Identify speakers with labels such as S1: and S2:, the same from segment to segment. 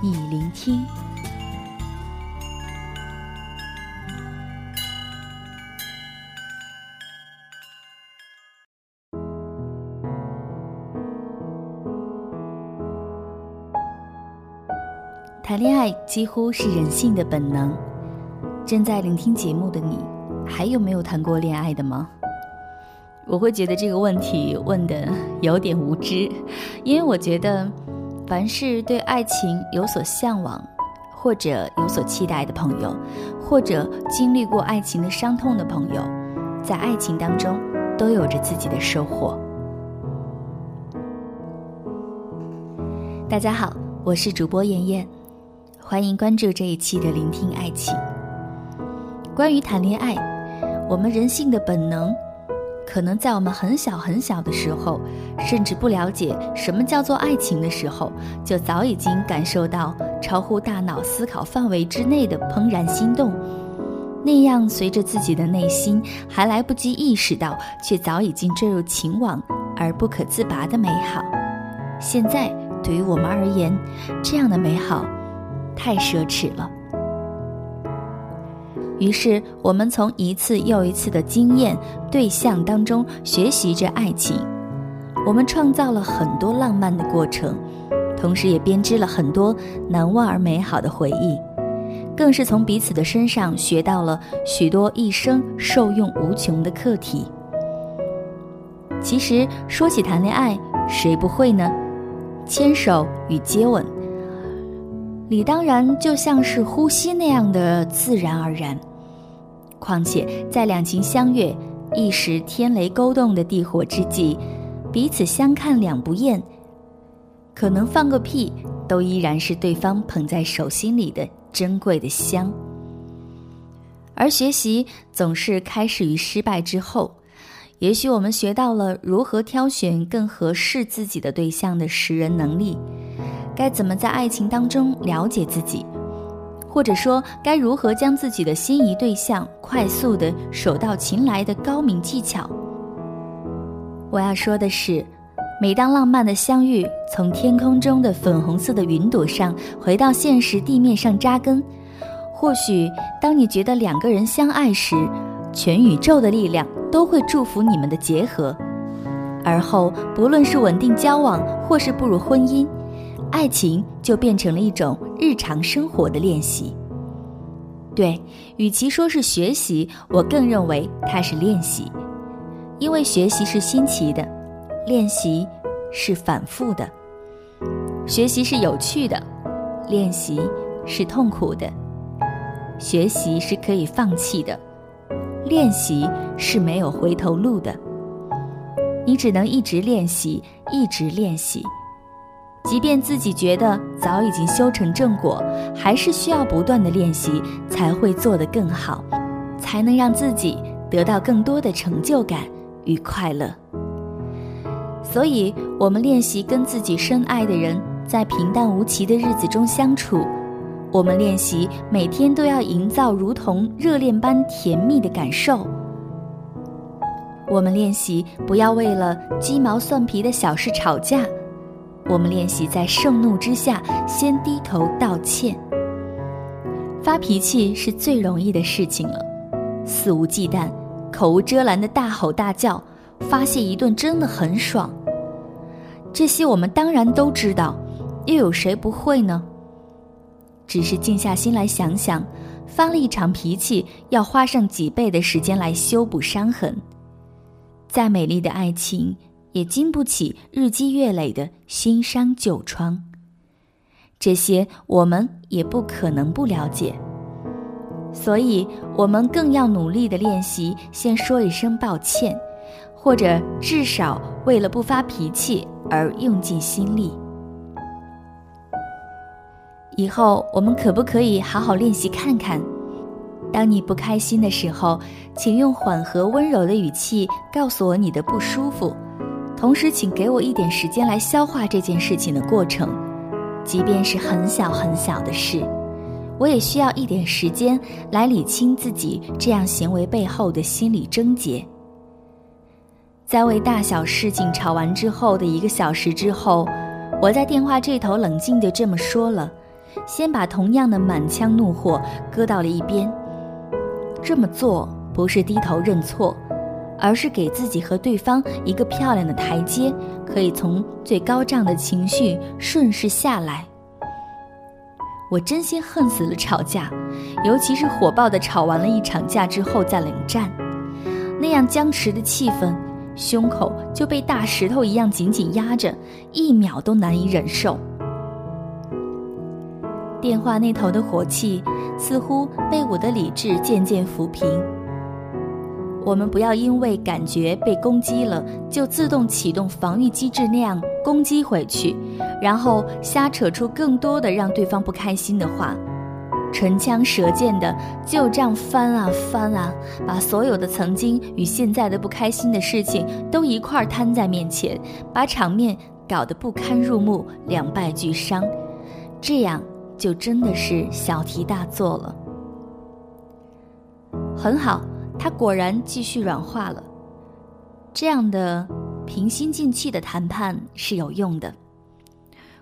S1: 你聆听。谈恋爱几乎是人性的本能。正在聆听节目的你，还有没有谈过恋爱的吗？我会觉得这个问题问的有点无知，因为我觉得。凡是对爱情有所向往，或者有所期待的朋友，或者经历过爱情的伤痛的朋友，在爱情当中都有着自己的收获。大家好，我是主播妍妍，欢迎关注这一期的聆听爱情。关于谈恋爱，我们人性的本能。可能在我们很小很小的时候，甚至不了解什么叫做爱情的时候，就早已经感受到超乎大脑思考范围之内的怦然心动，那样随着自己的内心还来不及意识到，却早已经坠入情网而不可自拔的美好。现在对于我们而言，这样的美好太奢侈了。于是，我们从一次又一次的经验对象当中学习着爱情。我们创造了很多浪漫的过程，同时也编织了很多难忘而美好的回忆，更是从彼此的身上学到了许多一生受用无穷的课题。其实，说起谈恋爱，谁不会呢？牵手与接吻，理当然就像是呼吸那样的自然而然。况且，在两情相悦、一时天雷勾动的地火之际，彼此相看两不厌，可能放个屁都依然是对方捧在手心里的珍贵的香。而学习总是开始于失败之后，也许我们学到了如何挑选更合适自己的对象的识人能力，该怎么在爱情当中了解自己。或者说，该如何将自己的心仪对象快速的手到擒来的高明技巧？我要说的是，每当浪漫的相遇从天空中的粉红色的云朵上回到现实地面上扎根，或许当你觉得两个人相爱时，全宇宙的力量都会祝福你们的结合。而后，不论是稳定交往，或是步入婚姻。爱情就变成了一种日常生活的练习。对，与其说是学习，我更认为它是练习，因为学习是新奇的，练习是反复的。学习是有趣的，练习是痛苦的。学习是可以放弃的，练习是没有回头路的。你只能一直练习，一直练习。即便自己觉得早已经修成正果，还是需要不断的练习才会做得更好，才能让自己得到更多的成就感与快乐。所以，我们练习跟自己深爱的人在平淡无奇的日子中相处；我们练习每天都要营造如同热恋般甜蜜的感受；我们练习不要为了鸡毛蒜皮的小事吵架。我们练习在盛怒之下先低头道歉。发脾气是最容易的事情了，肆无忌惮、口无遮拦的大吼大叫，发泄一顿真的很爽。这些我们当然都知道，又有谁不会呢？只是静下心来想想，发了一场脾气，要花上几倍的时间来修补伤痕。再美丽的爱情。也经不起日积月累的新伤旧疮，这些我们也不可能不了解，所以我们更要努力的练习，先说一声抱歉，或者至少为了不发脾气而用尽心力。以后我们可不可以好好练习看看？当你不开心的时候，请用缓和温柔的语气告诉我你的不舒服，同时请给我一点时间来消化这件事情的过程，即便是很小很小的事，我也需要一点时间来理清自己这样行为背后的心理症结。在为大小事情吵完之后的一个小时之后，我在电话这头冷静地这么说了，先把同样的满腔怒火搁到了一边。这么做不是低头认错，而是给自己和对方一个漂亮的台阶，可以从最高涨的情绪顺势下来。我真心恨死了吵架，尤其是火爆的吵完了一场架之后再冷战，那样僵持的气氛，胸口就被大石头一样紧紧压着，一秒都难以忍受。电话那头的火气似乎被我的理智渐渐抚平。我们不要因为感觉被攻击了，就自动启动防御机制那样攻击回去，然后瞎扯出更多的让对方不开心的话，唇枪舌剑的就这样翻啊翻啊，把所有的曾经与现在的不开心的事情都一块摊在面前，把场面搞得不堪入目，两败俱伤，这样。就真的是小题大做了。很好，果然继续软化了。这样的平心静气的谈判是有用的。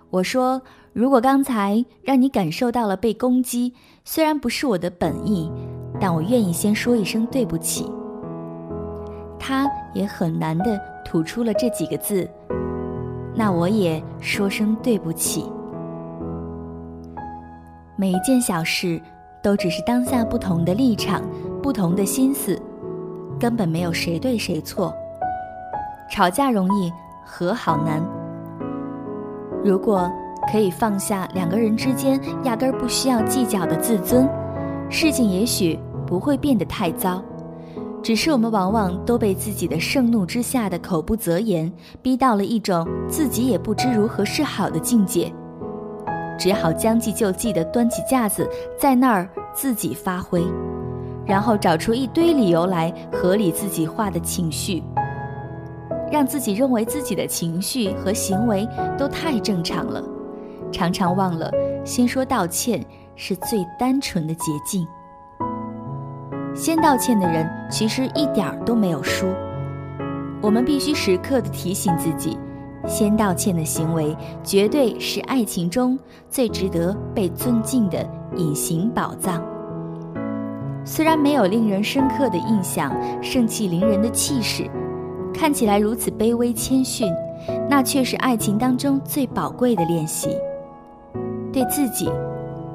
S1: 我说，如果刚才让你感受到了被攻击，虽然不是我的本意，但我愿意先说一声对不起。他也很难的吐出了这几个字，那我也说声对不起。每一件小事，都只是当下不同的立场、不同的心思，根本没有谁对谁错。吵架容易，和好难。如果可以放下两个人之间压根儿不需要计较的自尊，事情也许不会变得太糟。只是我们往往都被自己的盛怒之下的口不择言，逼到了一种自己也不知如何是好的境界。只好将计就计地端起架子，在那儿自己发挥，然后找出一堆理由来合理自己化的情绪，让自己认为自己的情绪和行为都太正常了，常常忘了先说道歉是最单纯的捷径。先道歉的人其实一点儿都没有输，我们必须时刻的提醒自己。先道歉的行为，绝对是爱情中最值得被尊敬的隐形宝藏。虽然没有令人深刻的印象，盛气凌人的气势，看起来如此卑微谦逊，那却是爱情当中最宝贵的练习。对自己，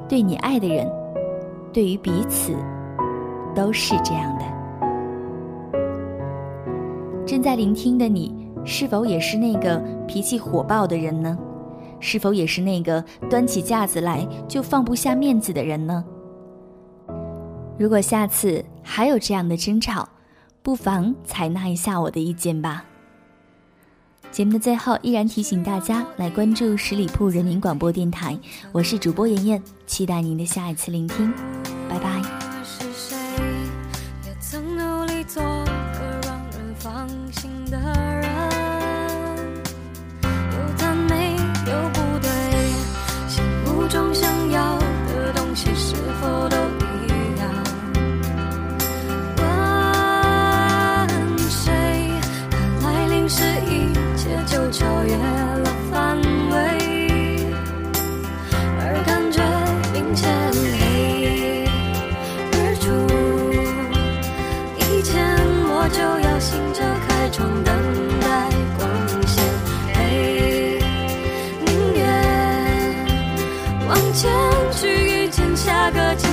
S1: 对你爱的人，对于彼此，都是这样的。正在聆听的你。是否也是那个脾气火爆的人呢？是否也是那个端起架子来就放不下面子的人呢？如果下次还有这样的争吵，不妨采纳一下我的意见吧。节目的最后，依然提醒大家来关注十里铺人民广播电台，我是主播妍妍，期待您的下一次聆听，拜拜。
S2: 我就要醒着开窗，等待光线。嘿，宁愿往前去遇见下个。